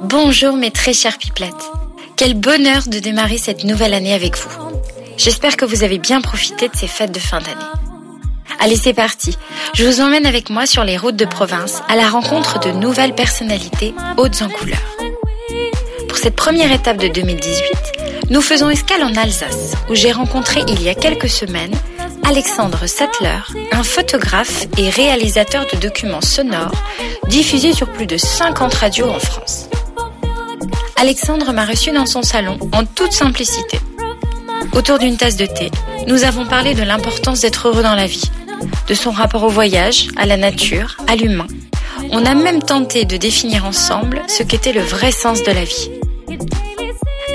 Bonjour mes très chères pipelettes. Quel bonheur de démarrer cette nouvelle année avec vous. J'espère que vous avez bien profité de ces fêtes de fin d'année. Allez, c'est parti. Je vous emmène avec moi sur les routes de province à la rencontre de nouvelles personnalités hautes en couleur. Pour cette première étape de 2018, nous faisons escale en Alsace, où j'ai rencontré il y a quelques semaines Alexandre Sattler, un photographe et réalisateur de documents sonores diffusés sur plus de 50 radios en France. Alexandre m'a reçu dans son salon en toute simplicité. Autour d'une tasse de thé, nous avons parlé de l'importance d'être heureux dans la vie, de son rapport au voyage, à la nature, à l'humain. On a même tenté de définir ensemble ce qu'était le vrai sens de la vie.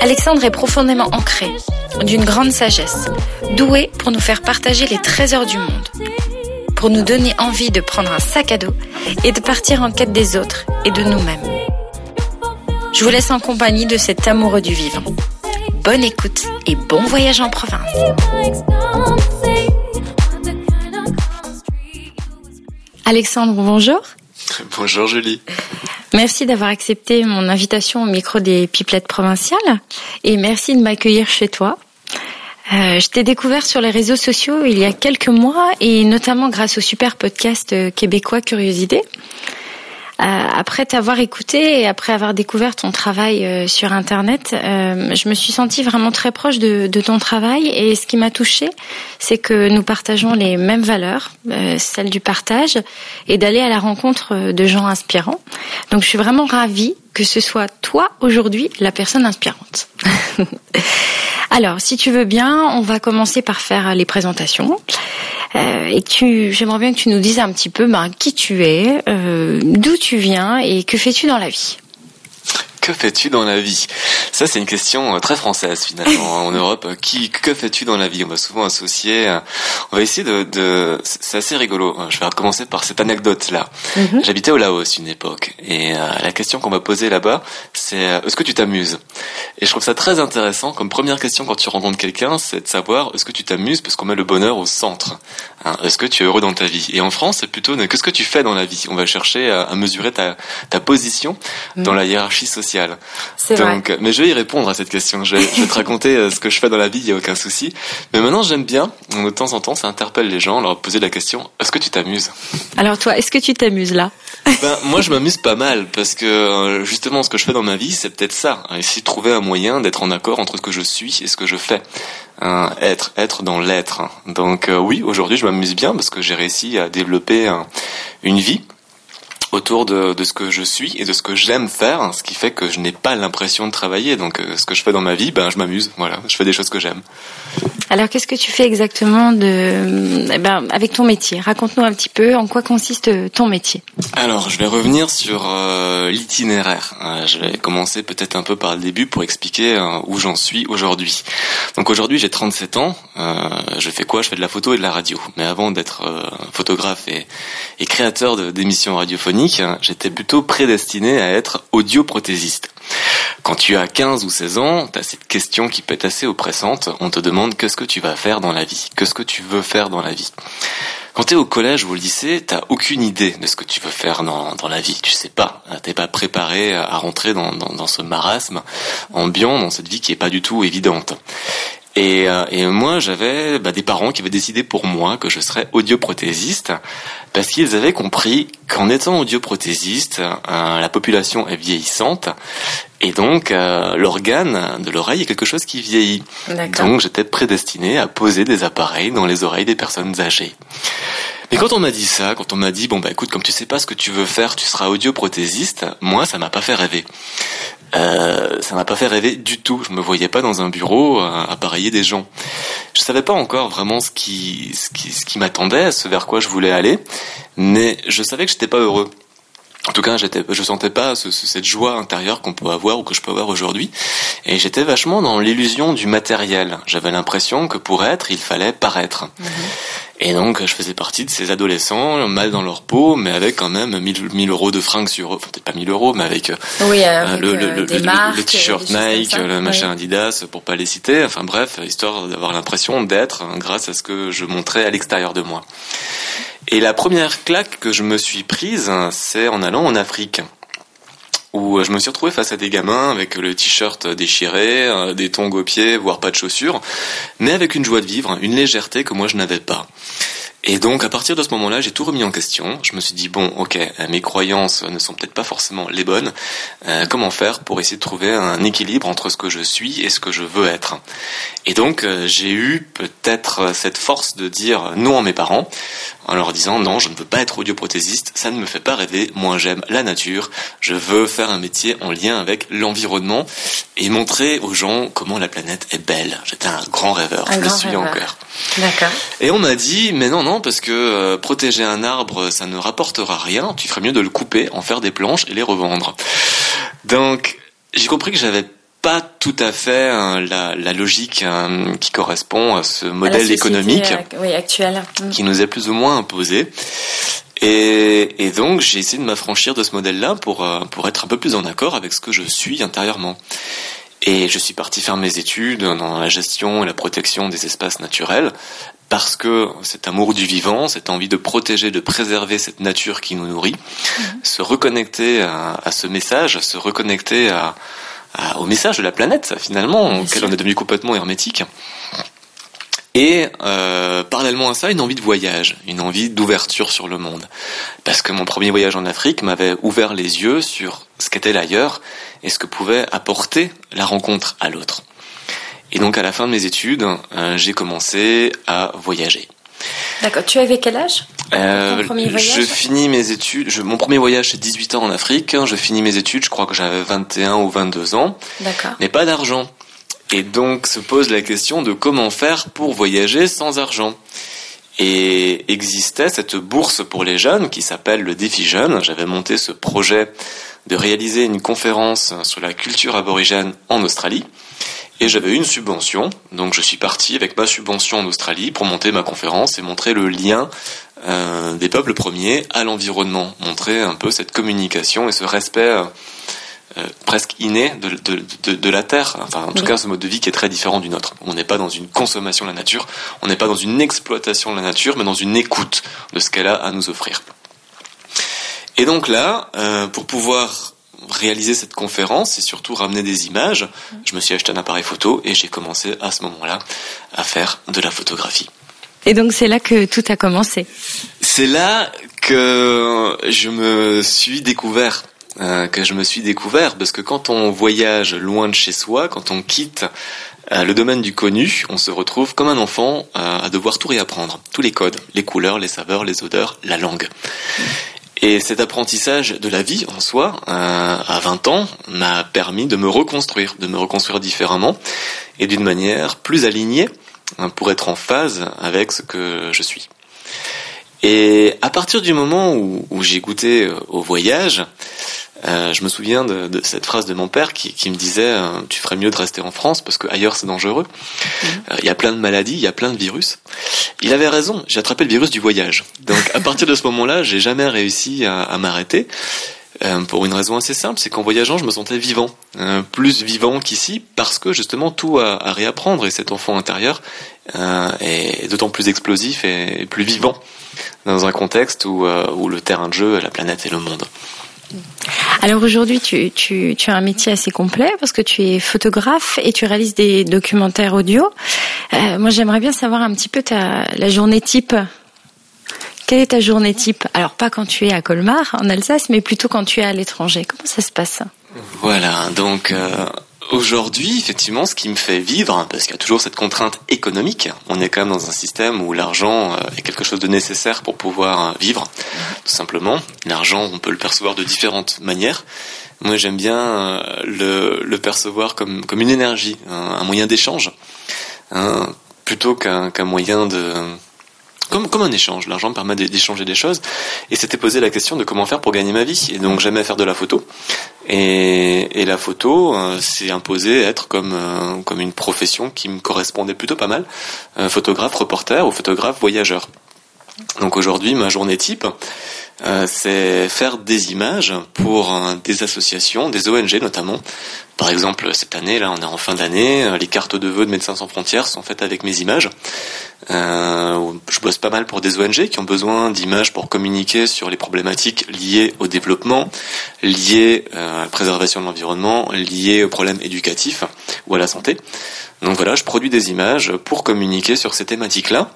Alexandre est profondément ancré, d'une grande sagesse, doué pour nous faire partager les trésors du monde, pour nous donner envie de prendre un sac à dos et de partir en quête des autres et de nous-mêmes. Je vous laisse en compagnie de cet amoureux du vivant. Bonne écoute et bon voyage en province. Alexandre, bonjour. Bonjour Julie. Merci d'avoir accepté mon invitation au micro des Pipelettes provinciales et merci de m'accueillir chez toi. Euh, je t'ai découvert sur les réseaux sociaux il y a quelques mois et notamment grâce au super podcast euh, québécois Curiosité. Euh, après t'avoir écouté et après avoir découvert ton travail euh, sur Internet, euh, je me suis sentie vraiment très proche de, de ton travail. Et ce qui m'a touchée, c'est que nous partageons les mêmes valeurs, celles du partage et d'aller à la rencontre de gens inspirants. Donc je suis vraiment ravie que ce soit toi aujourd'hui la personne inspirante. Alors, si tu veux bien, on va commencer par faire les présentations. Euh, et tu, j'aimerais bien que tu nous dises un petit peu ben, qui tu es, euh, d'où tu viens et que fais-tu dans la vie? Que fais-tu dans la vie? Ça, c'est une question euh, très française finalement en Europe. Qui, que fais-tu dans la vie? On va souvent associer. Euh, on va essayer de. de c'est assez rigolo. Je vais commencer par cette anecdote-là. Mhm. J'habitais au Laos une époque, et euh, la question qu'on m'a posée là-bas, c'est est-ce que tu t'amuses? Et je trouve ça très intéressant comme première question quand tu rencontres quelqu'un, c'est de savoir est-ce que tu t'amuses? Parce qu'on met le bonheur au centre. Hein, est-ce que tu es heureux dans ta vie? Et en France, c'est plutôt qu'est-ce que tu fais dans la vie? On va chercher à, mesurer ta, ta position mhm. dans la hiérarchie sociale donc, mais je vais y répondre à cette question. Je vais, te raconter euh, ce que je fais dans la vie, il y a aucun souci. Mais maintenant, j'aime bien, de temps en temps, ça interpelle les gens, leur poser la question est-ce que tu t'amuses? Alors toi, est-ce que tu t'amuses là? Ben, moi, je m'amuse pas mal parce que euh, justement, ce que je fais dans ma vie, c'est peut-être ça. Essayer de trouver un moyen d'être en accord entre ce que je suis et ce que je fais. Être, être dans l'être. Donc euh, oui, aujourd'hui, je m'amuse bien parce que j'ai réussi à développer une vie autour de, de, ce que je suis et de ce que j'aime faire, ce qui fait que je n'ai pas l'impression de travailler. Donc, euh, ce que je fais dans ma vie, ben, je m'amuse. Voilà, je fais des choses que j'aime. Alors, qu'est-ce que tu fais exactement de, eh ben, avec ton métier? Raconte-nous un petit peu en quoi consiste ton métier? Alors, je vais revenir sur euh, l'itinéraire. Euh, je vais commencer peut-être un peu par le début pour expliquer où j'en suis aujourd'hui. Donc, aujourd'hui, j'ai 37 ans. je fais quoi? Je fais de la photo et de la radio. Mais avant d'être photographe et, et créateur d'émissions radiophoniques, j'étais plutôt prédestiné à être audioprothésiste. Quand tu as 15 ou 16 ans, tu as cette question qui peut être assez oppressante. On te demande qu'est-ce que tu vas faire dans la vie Qu'est-ce que tu veux faire dans la vie quand tu es au collège ou au lycée, t'as aucune idée de ce que tu veux faire dans, dans la vie. Tu sais pas. T'es pas préparé à rentrer dans, dans, dans, ce marasme ambiant, dans cette vie qui est pas du tout évidente. Et, euh, et moi, j'avais bah, des parents qui avaient décidé pour moi que je serais audioprothésiste parce qu'ils avaient compris qu'en étant audioprothésiste, euh, la population est vieillissante et donc euh, l'organe de l'oreille est quelque chose qui vieillit. Donc j'étais prédestiné à poser des appareils dans les oreilles des personnes âgées. Mais quand on m'a dit ça, quand on m'a dit bon bah écoute comme tu sais pas ce que tu veux faire, tu seras audioprothésiste, moi ça m'a pas fait rêver. Euh, ça m'a pas fait rêver du tout. Je me voyais pas dans un bureau à appareiller des gens. Je savais pas encore vraiment ce qui, ce qui, ce qui m'attendait, ce vers quoi je voulais aller, mais je savais que j'étais pas heureux. En tout cas, j'étais, je sentais pas ce, cette joie intérieure qu'on peut avoir ou que je peux avoir aujourd'hui. Et j'étais vachement dans l'illusion du matériel. J'avais l'impression que pour être, il fallait paraître. Mhm. Et donc, je faisais partie de ces adolescents, mal dans leur peau, mais avec quand même 1000, euros de fringues sur eux. Enfin, peut-être pas 1000 euros, mais avec, oui, euh, le, le, le, le t-shirt Nike, le machin Adidas, pour pas les citer. Enfin bref, histoire d'avoir l'impression d'être grâce à ce que je montrais à l'extérieur de moi. Et la première claque que je me suis prise, c'est en allant en Afrique où je me suis retrouvé face à des gamins avec le t-shirt déchiré, euh, des tongs aux pieds, voire pas de chaussures, mais avec une joie de vivre, une légèreté que moi je n'avais pas. Et donc à partir de ce moment-là, j'ai tout remis en question. Je me suis dit bon, ok, euh, mes croyances ne sont peut-être pas forcément les bonnes. Euh, comment faire pour essayer de trouver un équilibre entre ce que je suis et ce que je veux être? Et donc j'ai eu peut-être cette force de dire non à mes parents en leur disant non, je ne veux pas être audioprothésiste, ça ne me fait pas rêver. Moi, j'aime la nature. Je veux faire un métier en lien avec l'environnement et montrer aux gens comment la planète est belle. J'étais un grand rêveur. je le suis encore. D'accord. Et on m'a dit mais non non parce que euh, protéger un arbre ça ne rapportera rien. Tu ferais mieux de le couper, en faire des planches et les revendre. Donc j'ai compris que j'avais pas tout à fait hein, la, la, logique hein, qui correspond à ce modèle économique oui, actuel. Mm. qui nous est plus ou moins imposé. Et, et donc j'ai essayé de m'affranchir de ce modèle-là pour, euh, pour être un peu plus en accord avec ce que je suis intérieurement. Et je suis parti faire mes études dans la gestion et la protection des espaces naturels parce que cet amour du vivant, cette envie de protéger, de préserver cette nature qui nous nourrit, mm. se reconnecter à, à, ce message, se reconnecter à, au message de la planète finalement, auquel on est devenu complètement hermétique. Et euh, parallèlement à ça, une envie de voyage, une envie d'ouverture sur le monde. Parce que mon premier voyage en Afrique m'avait ouvert les yeux sur ce qu'était l'ailleurs et ce que pouvait apporter la rencontre à l'autre. Et donc à la fin de mes études, euh, j'ai commencé à voyager. D'accord. Tu avais quel âge? Euh, Je finis mes études. Je, mon premier voyage, c'est 18 ans en Afrique. Je finis mes études, je crois que j'avais 21 ou 22 ans. D'accord. Mais pas d'argent. Et donc se pose la question de comment faire pour voyager sans argent. Et existait cette bourse pour les jeunes qui s'appelle le Défi Jeune. J'avais monté ce projet de réaliser une conférence sur la culture aborigène en Australie. Et j'avais une subvention, donc je suis parti avec ma subvention en Australie pour monter ma conférence et montrer le lien euh, des peuples premiers à l'environnement, montrer un peu cette communication et ce respect euh, presque inné de, de, de, de, la Terre, enfin en tout cas ce mode de vie qui est très différent du nôtre. On n'est pas dans une consommation de la nature, on n'est pas dans une exploitation de la nature, mais dans une écoute de ce qu'elle a à nous offrir. Et donc là, euh, pour pouvoir réaliser cette conférence et surtout ramener des images, je me suis acheté un appareil photo et j'ai commencé à ce moment-là à faire de la photographie. Et donc c'est là que tout a commencé. C'est là que je me suis découvert, euh, que je me suis découvert, parce que quand on voyage loin de chez soi, quand on quitte euh, le domaine du connu, on se retrouve comme un enfant euh, à devoir tout réapprendre, tous les codes, les couleurs, les saveurs, les odeurs, la langue. Et cet apprentissage de la vie en soi, à 20 ans, m'a permis de me reconstruire, de me reconstruire différemment et d'une manière plus alignée hein, pour être en phase avec ce que je suis. Et à partir du moment où, où j'ai goûté euh, au voyage, euh, je me souviens de, de, cette phrase de mon père qui, qui me disait euh, tu ferais mieux de rester en France parce que ailleurs c'est dangereux. Euh, il y a plein de maladies, il y a plein de virus. Il avait raison. J'ai attrapé le virus du voyage. Donc à partir de ce moment-là, j'ai jamais réussi à, à m'arrêter. Pour une raison assez simple, c'est qu'en voyageant, je me sentais vivant, plus vivant qu'ici, parce que justement tout à, à réapprendre et cet enfant intérieur est d'autant plus explosif et plus vivant dans un contexte où, le terrain de jeu la planète et le monde. Alors aujourd'hui, tu, as un métier assez complet parce que tu es photographe et tu réalises des documentaires audio. Euh, moi, j'aimerais bien savoir un petit peu ta, la journée type. Quelle est ta journée type? Alors pas quand tu es à Colmar, en Alsace, mais plutôt quand tu es à l'étranger. Comment ça se passe? Voilà, donc euh, Aujourd'hui, effectivement, ce qui me fait vivre, parce qu'il y a toujours cette contrainte économique, on est quand même dans un système où l'argent euh, est quelque chose de nécessaire pour pouvoir euh, vivre, tout simplement. L'argent, on peut le percevoir de différentes manières. Moi, j'aime bien le, percevoir comme, comme une énergie, un, moyen d'échange, hein, plutôt qu'un qu'un moyen de comme, comme un échange. L'argent permet d'échanger des choses. Et c'était posé la question de comment faire pour gagner ma vie. Et donc jamais faire de la photo. Et, et la photo euh, s'est imposée être comme, euh, comme une profession qui me correspondait plutôt pas mal. Euh, photographe, reporter ou photographe voyageur. Donc aujourd'hui, ma journée type, euh, c'est faire des images pour euh, des associations, des ONG notamment. Par exemple, cette année, là, on est en fin d'année, euh, les cartes de vœux de Médecins sans frontières sont faites avec mes images. je bosse pas mal pour des ONG qui ont besoin d'images pour communiquer sur les problématiques liées au développement, liées à la préservation de l'environnement, liées aux problèmes éducatifs ou à la santé. Donc voilà, je produis des images pour communiquer sur ces thématiques-là.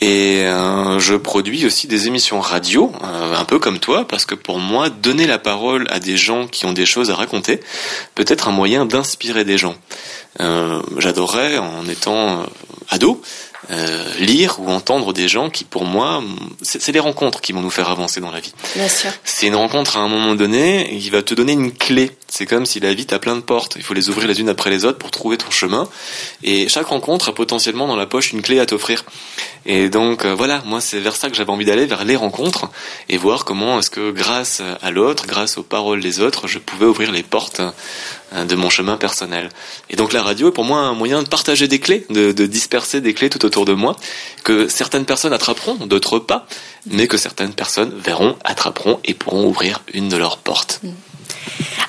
Et euh, je produis aussi des émissions radio, euh, un peu comme toi, parce que pour moi, donner la parole à des gens qui ont des choses à raconter peut être un moyen d'inspirer des gens. Euh, J'adorerais, en étant ado, euh, lire ou entendre des gens qui, pour moi, c'est les rencontres qui vont nous faire avancer dans la vie. Bien sûr. C'est une rencontre à un moment donné qui va te donner une clé. C'est comme si la vie t'a plein de portes. Il faut les ouvrir les unes après les autres pour trouver ton chemin. Et chaque rencontre a potentiellement dans la poche une clé à t'offrir. Et donc euh, voilà, moi c'est vers ça que j'avais envie d'aller, vers les rencontres et voir comment est-ce que grâce à l'autre, grâce aux paroles des autres, je pouvais ouvrir les portes euh, de mon chemin personnel. Et donc la radio est pour moi un moyen de partager des clés, de, de disperser des clés tout autour de moi, que certaines personnes attraperont, d'autres pas, mais que certaines personnes verront, attraperont et pourront ouvrir une de leurs portes. Mm.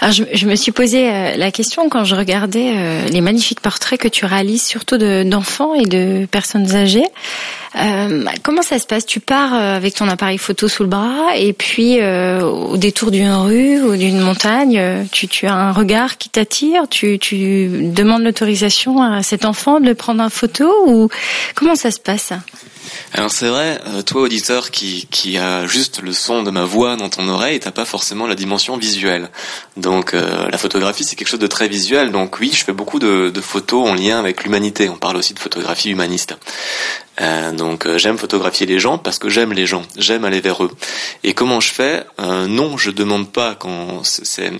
Alors je, me suis posé euh, la question quand je regardais euh, les magnifiques portraits que tu réalises, surtout d'enfants et de personnes âgées. Euh, comment ça se passe? Tu pars avec ton appareil photo sous le bras et puis au détour d'une rue ou d'une montagne, tu, tu, as un regard qui t'attire, tu, tu demandes l'autorisation à cet enfant de le prendre en photo ou comment ça se passe? Alors c'est vrai, euh, toi auditeur qui, qui a juste le son de ma voix dans ton oreille, t'as pas forcément la dimension visuelle. Donc euh, la photographie c'est quelque chose de très visuel. Donc oui, je fais beaucoup de, photos en lien avec l'humanité. On parle aussi de photographie humaniste. Euh, donc j'aime photographier les gens parce que j'aime les gens, j'aime aller vers eux. Et comment je fais? Non, je demande pas quand c'est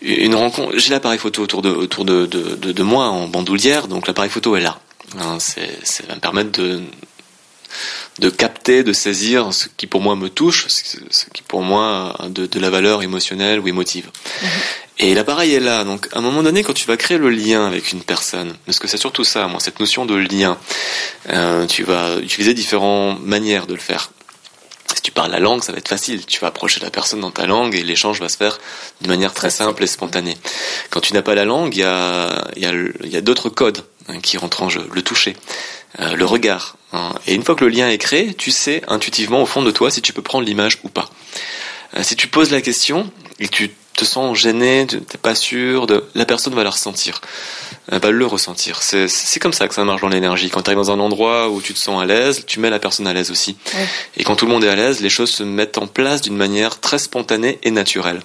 une rencontre. J'ai l'appareil photo autour de autour de, de, moi en bandoulière, donc l'appareil photo est là. Hein, ça va me permettre de de capter, de saisir ce qui pour moi me touche, ce qui pour moi a de, la valeur émotionnelle ou émotive. Mhm. Et l'appareil est là. Donc, à un moment donné, quand tu vas créer le lien avec une personne, parce que c'est surtout ça, moi, cette notion de lien, euh, tu vas utiliser différentes manières de le faire. Si tu parles la langue, ça va être facile. Tu vas approcher la personne dans ta langue et l'échange va se faire de manière très simple et spontanée. Quand tu n'as pas la langue, il y a, y a, y a d'autres codes hein, qui rentrent en jeu. Le toucher, euh, le regard. Hein. Et une fois que le lien est créé, tu sais intuitivement au fond de toi si tu peux prendre l'image ou pas. Euh, si tu poses la question et tu te sens gêné, tu n'es pas sûr, de, la personne va la ressentir, elle va le ressentir. C'est comme ça que ça marche dans l'énergie. Quand tu arrives dans un endroit où tu te sens à l'aise, tu mets la personne à l'aise aussi. Et quand tout le monde est à l'aise, les choses se mettent en place d'une manière très spontanée et naturelle.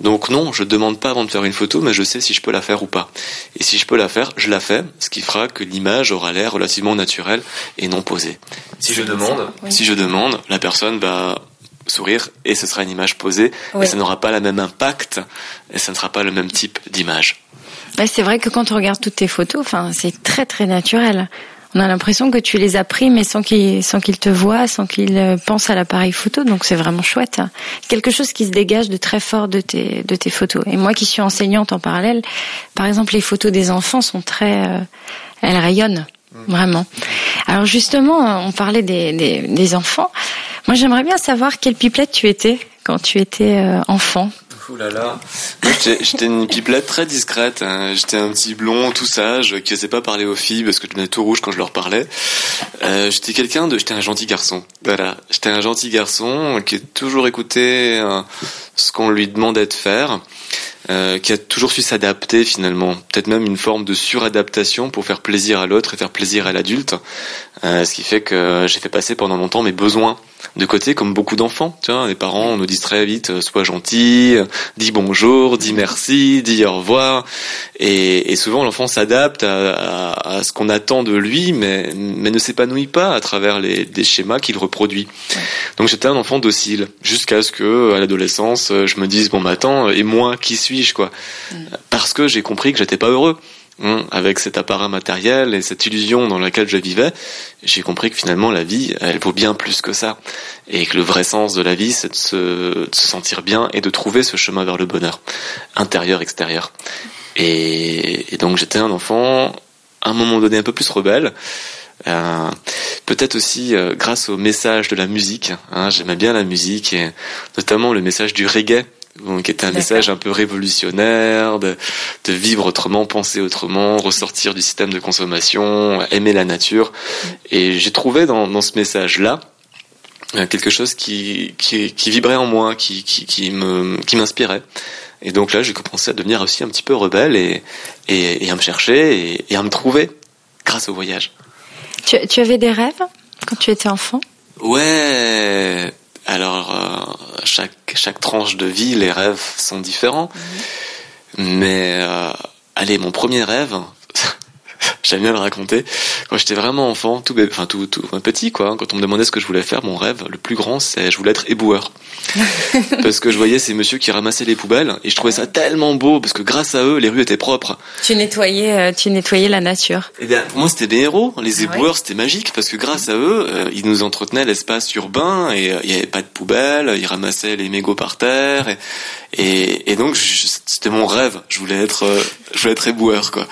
Donc non, je demande pas avant de faire une photo, mais je sais si je peux la faire ou pas. Et si je peux la faire, je la fais, ce qui fera que l'image aura l'air relativement naturelle et non posée. Si je demande, si je demande, la personne va sourire et ce sera une image posée et ça n'aura pas le même impact et ça ne sera pas le même type d'image. c'est vrai que quand on regarde toutes tes photos, enfin, c'est très très naturel. On a l'impression que tu les as pris, mais sans qu'ils sans qu'ils te voient, sans qu'ils euh, pensent à l'appareil photo. Donc c'est vraiment chouette. Quelque chose qui se dégage de très fort de tes de tes photos. Et moi qui suis enseignante en parallèle, par exemple, les photos des enfants sont très, euh, elles rayonnent. Vraiment. Alors justement, on parlait des, des, des enfants. Moi, j'aimerais bien savoir quelle pipelette tu étais quand tu étais euh, enfant. Ouh là là, j'étais une pipelette très discrète. Hein. J'étais un petit blond tout sage qui osait pas parler aux filles parce que je devenais tout rouge quand je leur parlais. Euh, j'étais quelqu'un de, j'étais un gentil garçon. Voilà, j'étais un gentil garçon qui a toujours écouté euh, ce qu'on lui demandait de faire. Euh, qui a toujours su s'adapter finalement, peut-être même une forme de suradaptation pour faire plaisir à l'autre et faire plaisir à l'adulte, euh, ce qui fait que j'ai fait passer pendant longtemps mes besoins de côté comme beaucoup d'enfants. Tu vois, les parents nous disent très vite euh, sois gentil, dis bonjour, dis merci, dis au revoir, et, et souvent l'enfant s'adapte à, à, ce qu'on attend de lui, mais, mais ne s'épanouit pas à travers les, des schémas qu'il reproduit. Donc j'étais un enfant docile jusqu'à ce que à l'adolescence je me dise bon bah attends et moi qui suis quoi mm. Parce que j'ai compris que j'étais pas heureux. Hein, avec cet appareil matériel et cette illusion dans laquelle je vivais, j'ai compris que finalement la vie, elle vaut bien plus que ça. Et que le vrai sens de la vie, c'est de se, sentir bien et de trouver ce chemin vers le bonheur, intérieur, extérieur. Et, donc j'étais un enfant, à un moment donné, un peu plus rebelle, Euh, peut-être aussi euh, grâce au message de la musique. Hein, J'aimais bien la musique et notamment le message du reggae qui était un message un peu révolutionnaire, de, de, vivre autrement, penser autrement, ressortir du système de consommation, aimer la nature. Et j'ai trouvé dans, dans ce message-là euh, quelque chose qui, qui, qui, vibrait en moi, qui, qui, qui m'inspirait. Et donc là, j'ai commencé à devenir aussi un petit peu rebelle et, et, et à me chercher et, et, à me trouver grâce au voyage. Tu, tu avais des rêves quand tu étais enfant? Ouais. Alors euh, chaque chaque tranche de vie, les rêves sont différents. Mhm. Mais euh, allez, mon premier rêve, j'aime bien le raconter. Quand j'étais vraiment enfant, tout, enfin tout, tout petit quoi, quand on me demandait ce que je voulais faire, mon rêve le plus grand, c'est je voulais être éboueur. parce que je voyais ces messieurs qui ramassaient les poubelles et je trouvais ça tellement beau parce que grâce à eux, les rues étaient propres. Tu nettoyais, euh, tu nettoyais la nature. Et eh bien, pour moi, c'était des héros. Les ah éboueurs, c'était magique parce que grâce à eux, euh, ils nous entretenaient l'espace urbain et euh, il n'y avait pas de poubelles, ils ramassaient les mégots par terre et, et, et donc c'était mon rêve. Je voulais être, je voulais être éboueur quoi.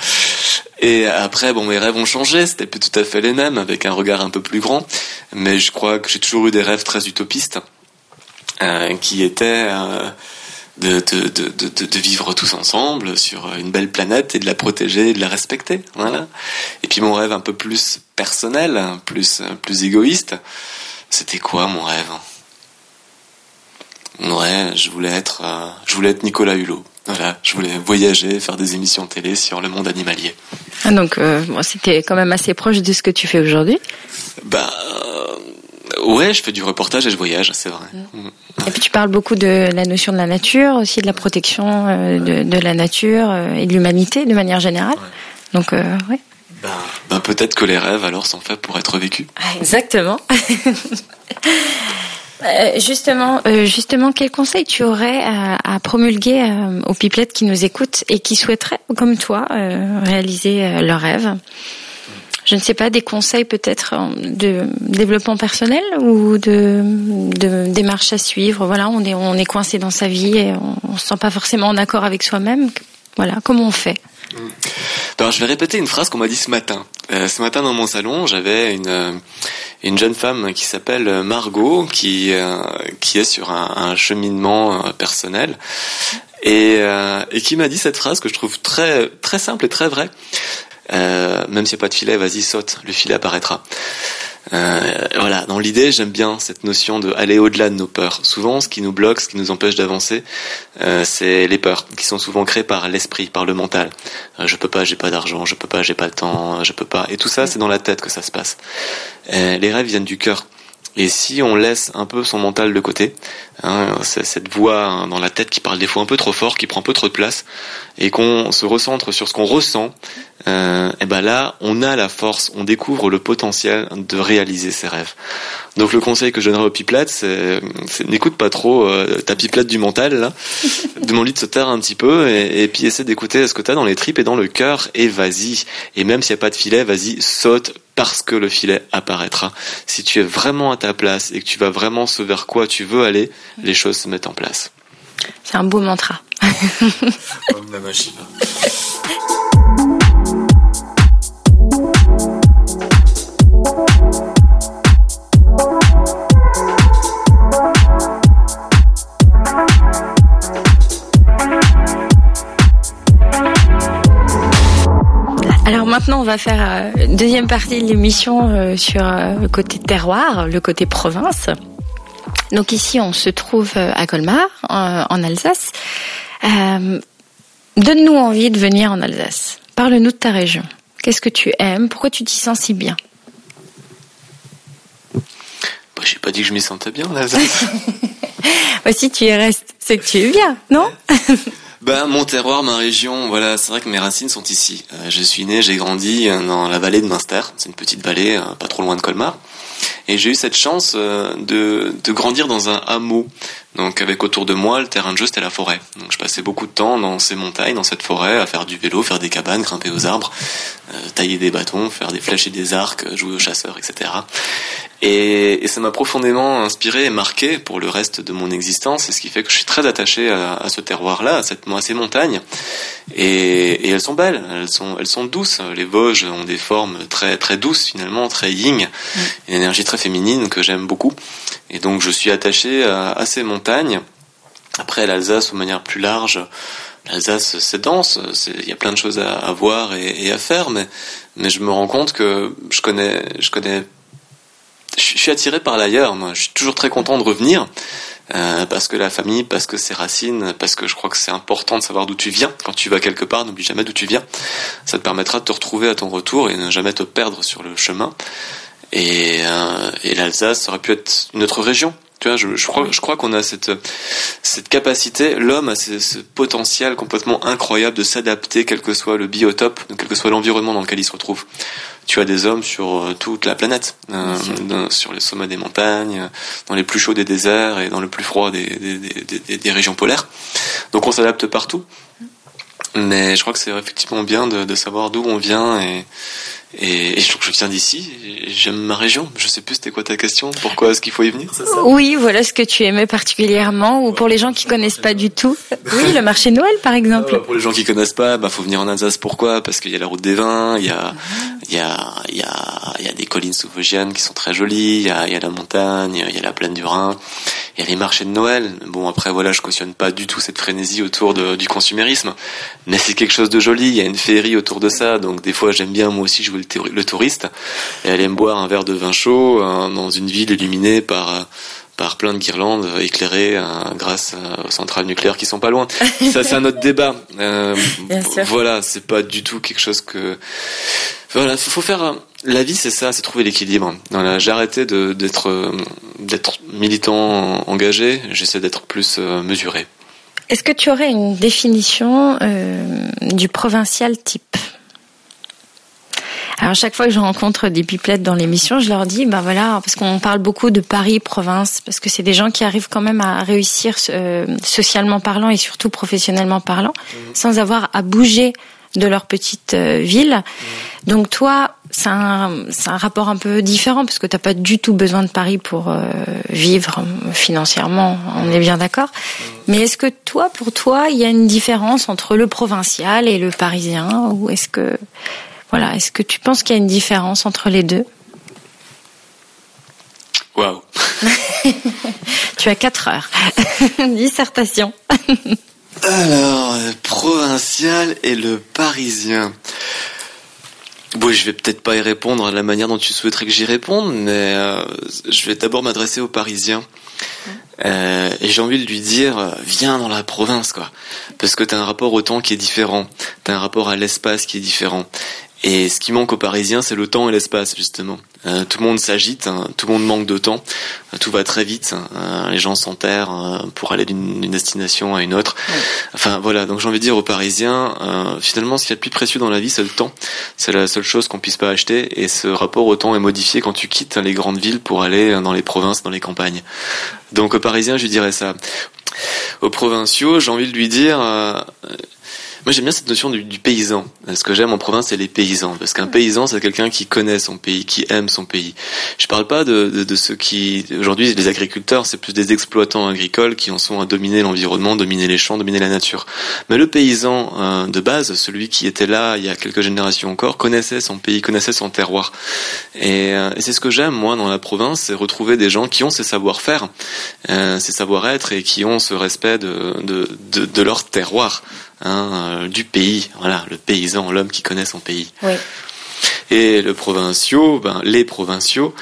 Et après, bon, mes rêves ont changé, c'était tout à fait les mêmes, avec un regard un peu plus grand. Mais je crois que j'ai toujours eu des rêves très utopistes, euh, qui étaient euh, de, vivre tous ensemble sur une belle planète et de la protéger et de la respecter. Et puis mon rêve un peu plus personnel, plus, plus égoïste, c'était quoi mon rêve? Ouais, je voulais être, euh, je voulais être Nicolas Hulot. Voilà, je voulais voyager, faire des émissions télé sur le monde animalier. Ah donc, euh, c'était quand même assez proche de ce que tu fais aujourd'hui. Bah euh, ouais, je fais du reportage et je voyage, c'est vrai. Mm. Et puis tu parles beaucoup de la notion de la nature, aussi de la protection euh, de, de, la nature et de l'humanité de manière générale. Ouais. Donc ouais. Ben, ben peut-être que les rêves alors sont faits pour être vécus. Ah, exactement. Euh, justement, euh, justement, quel conseil tu aurais à, à promulguer euh, aux pipelettes qui nous écoutent et qui souhaiteraient, comme toi, réaliser leurs rêves? Je ne sais pas, des conseils peut-être de développement personnel ou de, de démarche à suivre? Voilà, on est on est coincé dans sa vie et on, on se sent pas forcément en accord avec soi-même. Voilà, comment on fait? Alors, je vais répéter une phrase qu'on m'a dit ce matin. Euh, ce matin dans mon salon, j'avais une euh, une jeune femme qui s'appelle Margot, qui euh, qui est sur un, un cheminement euh, personnel et et qui m'a dit cette phrase que je trouve très très simple et très vraie. même s'il n'y a pas de filet, vas-y saute, le filet apparaîtra. Euh, voilà, dans l'idée, j'aime bien cette notion de aller au-delà de nos peurs. Souvent, ce qui nous bloque, ce qui nous empêche d'avancer, euh, c'est les peurs qui sont souvent créées par l'esprit, par le mental. Euh, je peux pas, j'ai pas d'argent, je peux pas, j'ai pas le temps, je peux pas. Et tout ça, c'est dans la tête que ça se passe. Euh, les rêves viennent du cœur. Et si on laisse un peu son mental de côté, hein, cette voix hein, dans la tête qui parle des fois un peu trop fort, qui prend un peu trop de place, et qu'on se recentre sur ce qu'on ressent, euh, et ben là, on a la force, on découvre le potentiel de réaliser ses rêves. Donc le conseil que je donnerais aux pipelettes, c'est, n'écoute pas trop euh, ta pipelette du mental, là. demande-lui de se taire un petit peu, et, et puis essaie d'écouter ce que tu as dans les tripes et dans le cœur, et vas-y. Et même s'il n'y a pas de filet, vas-y, saute parce que le filet apparaîtra. Si tu es vraiment à ta place et que tu vas vraiment ce vers quoi tu veux aller, les choses se mettent en place. C'est un beau mantra. maintenant, on va faire euh, deuxième partie de l'émission euh, sur euh, le côté terroir, le côté province. Donc ici, on se trouve à Colmar, en Alsace. Euh, Donne-nous envie de venir en Alsace. Parle-nous de ta région. Qu'est-ce que tu aimes? Pourquoi tu t'y sens si bien? Bah, J'ai pas dit que je m'y sentais bien en Alsace. bah, si tu y restes, c'est que tu es bien, non? Ben, mon terroir, ma région, voilà, c'est vrai que mes racines sont ici. Euh, je suis né, j'ai grandi dans la vallée de Münster. C'est une petite vallée, euh, pas trop loin de Colmar. Et j'ai eu cette chance euh, de, de grandir dans un hameau. Donc avec autour de moi, le terrain de jeu, c'était la forêt. Donc je passais beaucoup de temps dans ces montagnes, dans cette forêt, à faire du vélo, faire des cabanes, grimper aux arbres, euh, tailler des bâtons, faire des flèches et des arcs, jouer aux chasseurs, etc. Et, et ça m'a profondément inspiré et marqué pour le reste de mon existence, et ce qui fait que je suis très attaché à, à ce terroir-là, à, cette, à ces montagnes. Et, et, elles sont belles, elles sont, elles sont douces. Les Vosges ont des formes très, très douces finalement, très yin, mm. une énergie très féminine que j'aime beaucoup. Et donc je suis attaché à, ces montagnes. Après l'Alsace, de manière plus large, l'Alsace c'est dense, il y a plein de choses à, voir et, et, à faire, mais, mais je me rends compte que je connais, je connais je suis attiré par l'ailleurs. Moi, je suis toujours très content de revenir euh, parce que la famille, parce que ses racines, parce que je crois que c'est important de savoir d'où tu viens. Quand tu vas quelque part, n'oublie jamais d'où tu viens. Ça te permettra de te retrouver à ton retour et ne jamais te perdre sur le chemin. Et, euh, et l'Alsace aurait pu être une autre région. Tu vois, je, je crois, je crois qu'on a cette cette capacité, l'homme a ce, ce, potentiel complètement incroyable de s'adapter, quel que soit le biotope, quel que soit l'environnement dans lequel il se retrouve tu as des hommes sur euh, toute la planète, euh, dans, sur les sommets des montagnes, dans les plus chauds des déserts et dans le plus froid des, des, des, des régions polaires. Donc on s'adapte partout. Mais je crois que c'est effectivement bien de, de savoir d'où on vient et, et, et je, je viens d'ici, j'aime ma région. Je sais plus c'était quoi ta question. Pourquoi est-ce qu'il faut y venir? Ça Oui, voilà ce que tu aimais particulièrement, ou pour les gens qui connaissent pas du tout. Oui, le marché de Noël, par exemple. pour les gens qui connaissent pas, bah faut venir en Alsace. Pourquoi? Parce qu'il y a la route des vins, il y a, il y a, il y a, il y a des collines sous-vosgiennes qui sont très jolies. Il y a, il y a la montagne, il y a la plaine du Rhin, il y a les marchés de Noël. Bon après voilà, je cautionne pas du tout cette frénésie autour de, du consumérisme, mais c'est quelque chose de joli. Il y a une féerie autour de ça, donc des fois j'aime bien moi aussi jouer le touriste et aller me boire un verre de vin chaud hein, dans une ville illuminée par par plein de guirlandes éclairées hein, grâce aux centrales nucléaires qui sont pas loin. Ça c'est un autre débat. Euh, voilà, c'est pas du tout quelque chose que voilà, faut faire la vie c'est ça, c'est trouver l'équilibre. Voilà, j'ai arrêté d'être d'être militant engagé, j'essaie d'être plus euh, mesuré. Est-ce que tu aurais une définition euh, du provincial type? Alors chaque fois que je rencontre des pipelettes dans l'émission, je leur dis, ben voilà, parce qu'on parle beaucoup de Paris province, parce que c'est des gens qui arrivent quand même à réussir euh, socialement parlant et surtout professionnellement parlant, mmh. sans avoir à bouger de leur petite euh, ville. Mmh. Donc toi, c'est un, un rapport un peu différent parce que t'as pas du tout besoin de Paris pour euh, vivre financièrement. On est bien d'accord. Mmh. Mais est-ce que toi, pour toi, il y a une différence entre le provincial et le parisien, ou est-ce que voilà, est-ce que tu penses qu'il y a une différence entre les deux? Waouh Tu as quatre heures. Dissertation. Alors, le provincial et le parisien. Bon, je vais peut-être pas y répondre à la manière dont tu souhaiterais que j'y réponde, mais euh, je vais d'abord m'adresser aux Parisiens. Euh, et j'ai envie de lui dire, viens dans la province, quoi. Parce que tu as un rapport au temps qui est différent. Tu as un rapport à l'espace qui est différent. Et ce qui manque aux Parisiens, c'est le temps et l'espace, justement. Euh, tout le monde s'agite, hein, tout le monde manque de temps, euh, tout va très vite, hein, les gens s'enterrent euh, pour aller d'une destination à une autre. Ouais. Enfin voilà, donc j'ai envie de dire aux Parisiens, euh, finalement, ce qu'il y a de plus précieux dans la vie, c'est le temps. C'est la seule chose qu'on puisse pas acheter, et ce rapport au temps est modifié quand tu quittes les grandes villes pour aller dans les provinces, dans les campagnes. Donc aux Parisiens, je lui dirais ça. Aux provinciaux, j'ai envie de lui dire moi, j'aime bien cette notion du, du paysan. Ce que j'aime en province, c'est les paysans. Parce qu'un paysan, c'est quelqu'un qui connaît son pays, qui aime son pays. Je parle pas de, de, de ceux qui... Aujourd'hui, les agriculteurs, c'est plus des exploitants agricoles qui en sont à dominer l'environnement, dominer les champs, dominer la nature. Mais le paysan euh, de base, celui qui était là il y a quelques générations encore, connaissait son pays, connaissait son terroir. Et, euh, et c'est ce que j'aime, moi, dans la province, c'est retrouver des gens qui ont ces savoir-faire, euh, ces savoir-être et qui ont ce respect de, de, de, de leur terroir hein, euh, du pays. Voilà, le paysan, l'homme qui connaît son pays. Oui. Et le provinciaux, ben, les provinciaux,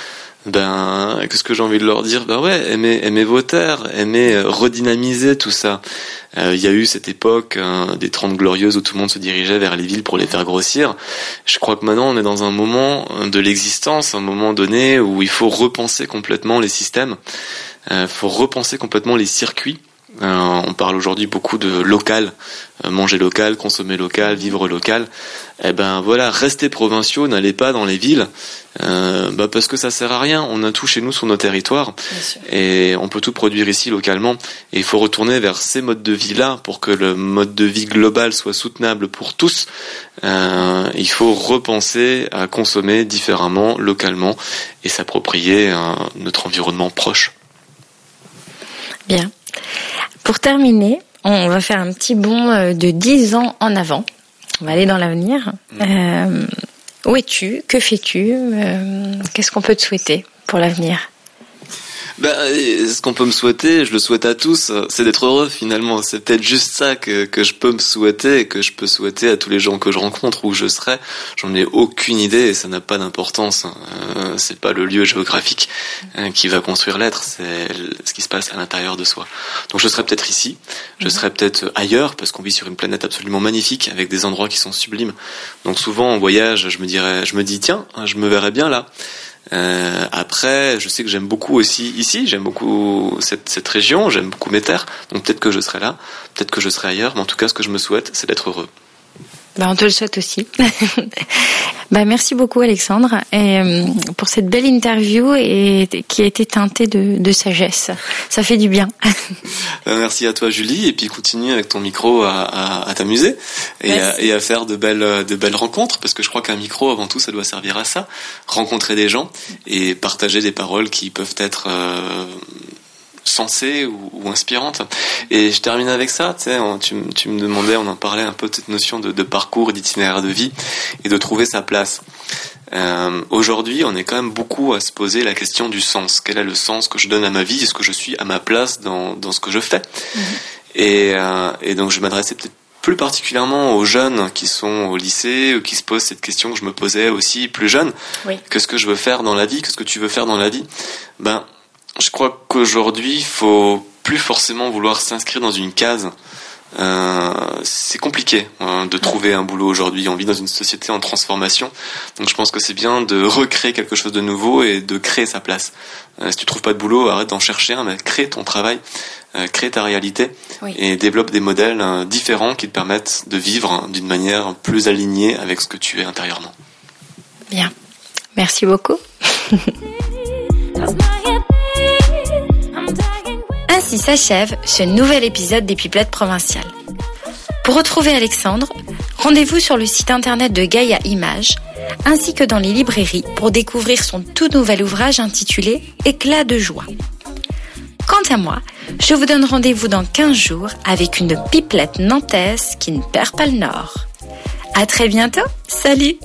ben, qu'est-ce que j'ai envie de leur dire? Ben ouais, aimez, aimez vos terres, aimez euh, redynamiser tout ça. Euh, il y a eu cette époque hein, des Trente Glorieuses où tout le monde se dirigeait vers les villes pour les faire grossir. Je crois que maintenant on est dans un moment de l'existence, un moment donné où il faut repenser complètement les systèmes, il faut repenser complètement les circuits Euh, on parle aujourd'hui beaucoup de local, euh, manger local, consommer local, vivre local. Eh ben voilà, restez provinciaux, n'allez pas dans les villes, euh, bah parce que ça sert à rien. On a tout chez nous sur nos territoires et on peut tout produire ici localement. Et il faut retourner vers ces modes de vie là pour que le mode de vie global soit soutenable pour tous. Euh, il faut repenser à consommer différemment, localement et s'approprier notre environnement proche. Bien. Pour terminer, on va faire un petit bond euh, de 10 ans en avant. On va aller dans l'avenir. Mm. Euh, où es-tu? Que fais-tu? Euh, Qu'est-ce qu'on peut te souhaiter pour l'avenir? Ben, ce qu'on peut me souhaiter, je le souhaite à tous, c'est d'être heureux finalement. C'est peut-être juste ça que, que je peux me souhaiter et que je peux souhaiter à tous les gens que je rencontre où je serai. J'en ai aucune idée et ça n'a pas d'importance. Euh, c'est pas le lieu géographique hein, qui va construire l'être, c'est ce qui se passe à l'intérieur de soi. Donc je serai peut-être ici, je mhm. serai peut-être ailleurs parce qu'on vit sur une planète absolument magnifique avec des endroits qui sont sublimes. Donc souvent en voyage, je me dirais, je me dis tiens, je me verrais bien là. Euh, après, je sais que j'aime beaucoup aussi ici, j'aime beaucoup cette, cette région, j'aime beaucoup mes terres, donc peut-être que je serai là, peut-être que je serai ailleurs, mais en tout cas, ce que je me souhaite, c'est d'être heureux. Ben, on te le souhaite aussi. ben, merci beaucoup Alexandre et, euh, pour cette belle interview et qui a été teintée de, de sagesse. Ça fait du bien. Ben, merci à toi Julie et puis continue avec ton micro à, à, à t'amuser et, et, à faire de belles, de belles rencontres parce que je crois qu'un micro avant tout ça doit servir à ça, rencontrer des gens et partager des paroles qui peuvent être euh, sensée ou, ou, inspirante. Et je termine avec ça, tu sais, tu, tu, me demandais, on en parlait un peu de cette notion de, de parcours, d'itinéraire de vie et de trouver sa place. Euh, Aujourd'hui, on est quand même beaucoup à se poser la question du sens. Quel est le sens que je donne à ma vie? Est-ce que je suis à ma place dans, dans ce que je fais? Mm-hmm. et, euh, et donc je m'adressais peut-être plus particulièrement aux jeunes qui sont au lycée ou qui se posent cette question que je me posais aussi plus jeune. Oui. Qu'est-ce que je veux faire dans la vie? Qu'est-ce que tu veux faire dans la vie? Ben, je crois qu'aujourd'hui, il faut plus forcément vouloir s'inscrire dans une case. Euh, c'est compliqué hein, de trouver un boulot aujourd'hui. On vit dans une société en transformation, donc je pense que c'est bien de recréer quelque chose de nouveau et de créer sa place. Euh, si tu trouves pas de boulot, arrête d'en chercher un, mais crée ton travail, euh, crée ta réalité et développe des modèles euh, différents qui te permettent de vivre d'une manière plus alignée avec ce que tu es intérieurement. Bien, merci beaucoup. Ainsi s'achève ce nouvel épisode des Pipelettes provinciales. Pour retrouver Alexandre, rendez-vous sur le site internet de Gaïa Images, ainsi que dans les librairies pour découvrir son tout nouvel ouvrage intitulé Éclat de joie. Quant à moi, je vous donne rendez-vous dans 15 jours avec une pipelette nantaise qui ne perd pas le nord. À très bientôt, salut